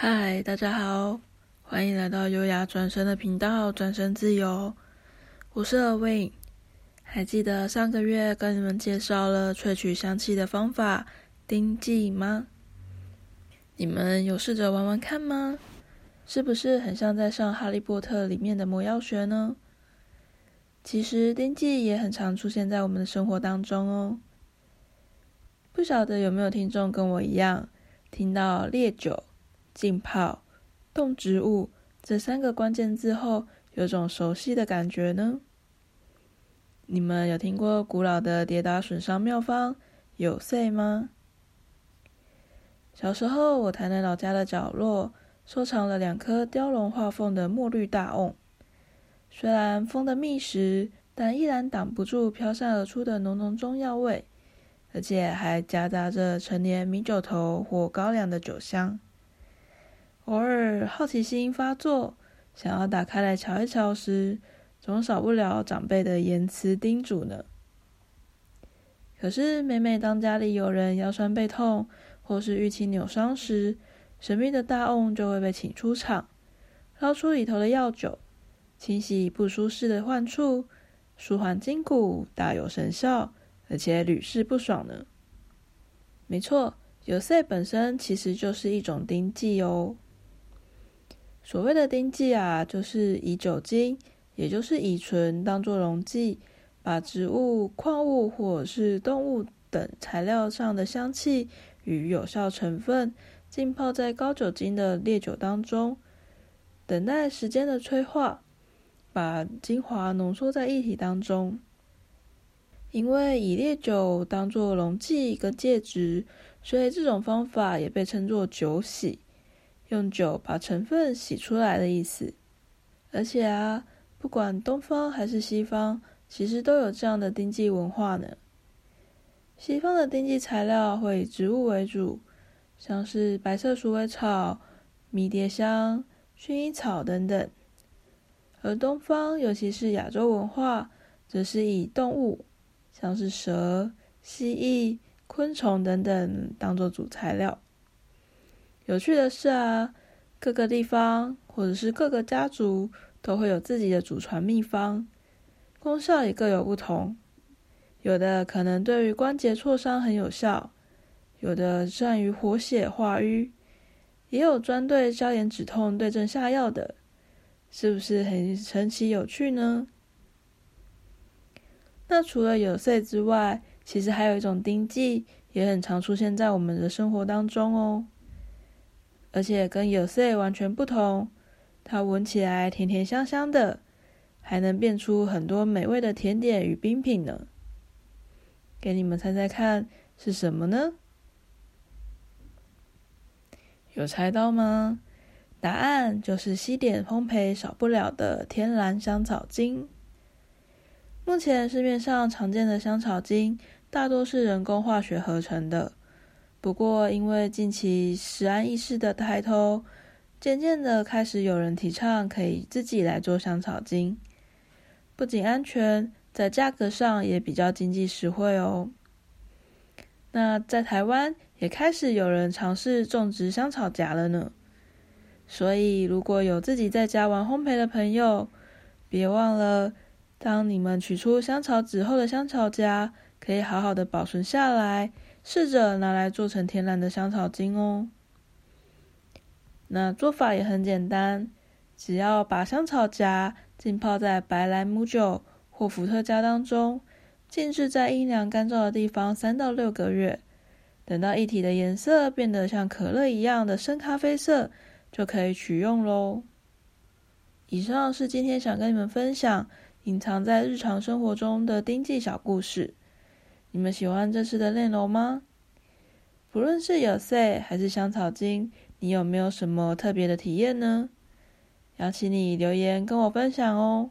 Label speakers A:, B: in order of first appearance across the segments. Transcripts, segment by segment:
A: 嗨，大家好，欢迎来到优雅转身的频道，转身自由。我是 Awind，还记得上个月跟你们介绍了萃取香气的方法丁剂吗？你们有试着玩玩看吗？是不是很像在上《哈利波特》里面的魔药学呢？其实丁剂也很常出现在我们的生活当中哦。不晓得有没有听众跟我一样，听到烈酒、浸泡、动植物这三个关键字后，有种熟悉的感觉呢？你们有听过古老的跌打损伤妙方有赛吗？小时候，我台南老家的角落收藏了两颗雕龙画凤的墨绿大瓮，虽然封得密实，但依然挡不住飘散而出的浓浓中药味，而且还夹杂着陈年米酒头或高粱的酒香。偶尔好奇心发作，想要打开来瞧一瞧时，总少不了长辈的言辞叮嘱呢。可是每每当家里有人腰酸背痛，或是淤青扭伤时，神秘的大瓮就会被请出场，捞出里头的药酒，清洗不舒适的患处，舒缓筋骨，大有神效，而且屡试不爽呢。没错，有赛本身其实就是一种丁剂哦。所谓的丁剂啊，就是以酒精，也就是乙醇当作溶剂，把植物、矿物或者是动物等材料上的香气与有效成分浸泡在高酒精的烈酒当中，等待时间的催化，把精华浓缩在液体当中。因为以烈酒当作溶剂跟介质，所以这种方法也被称作酒洗。用酒把成分洗出来的意思，而且啊，不管东方还是西方，其实都有这样的丁剂文化呢。西方的丁剂材料会以植物为主，像是白色鼠尾草、迷迭香、薰衣草等等；而东方，尤其是亚洲文化，则是以动物，像是蛇、蜥蜴、昆虫等等当做主材料。有趣的是啊，各个地方或者是各个家族都会有自己的祖传秘方，功效也各有不同。有的可能对于关节挫伤很有效，有的善于活血化瘀，也有专对消炎止痛对症下药的，是不是很神奇有趣呢？那除了有赛之外，其实还有一种丁剂也很常出现在我们的生活当中哦。而且跟有色完全不同，它闻起来甜甜香香的，还能变出很多美味的甜点与冰品呢。给你们猜猜看是什么呢？有猜到吗？答案就是西点烘焙少不了的天然香草精。目前市面上常见的香草精大多是人工化学合成的。不过，因为近期食安意识的抬头，渐渐的开始有人提倡可以自己来做香草精，不仅安全，在价格上也比较经济实惠哦。那在台湾也开始有人尝试种植香草荚了呢。所以，如果有自己在家玩烘焙的朋友，别忘了，当你们取出香草籽后的香草荚，可以好好的保存下来。试着拿来做成天然的香草精哦。那做法也很简单，只要把香草荚浸泡在白兰姆酒或伏特加当中，静置在阴凉干燥的地方三到六个月，等到液体的颜色变得像可乐一样的深咖啡色，就可以取用喽。以上是今天想跟你们分享隐藏在日常生活中的丁记小故事。你们喜欢这次的内容吗？不论是有赛还是香草精，你有没有什么特别的体验呢？邀请你留言跟我分享哦。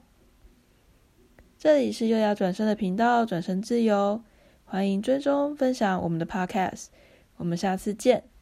A: 这里是优雅转身的频道，转身自由，欢迎追踪分享我们的 Podcast。我们下次见。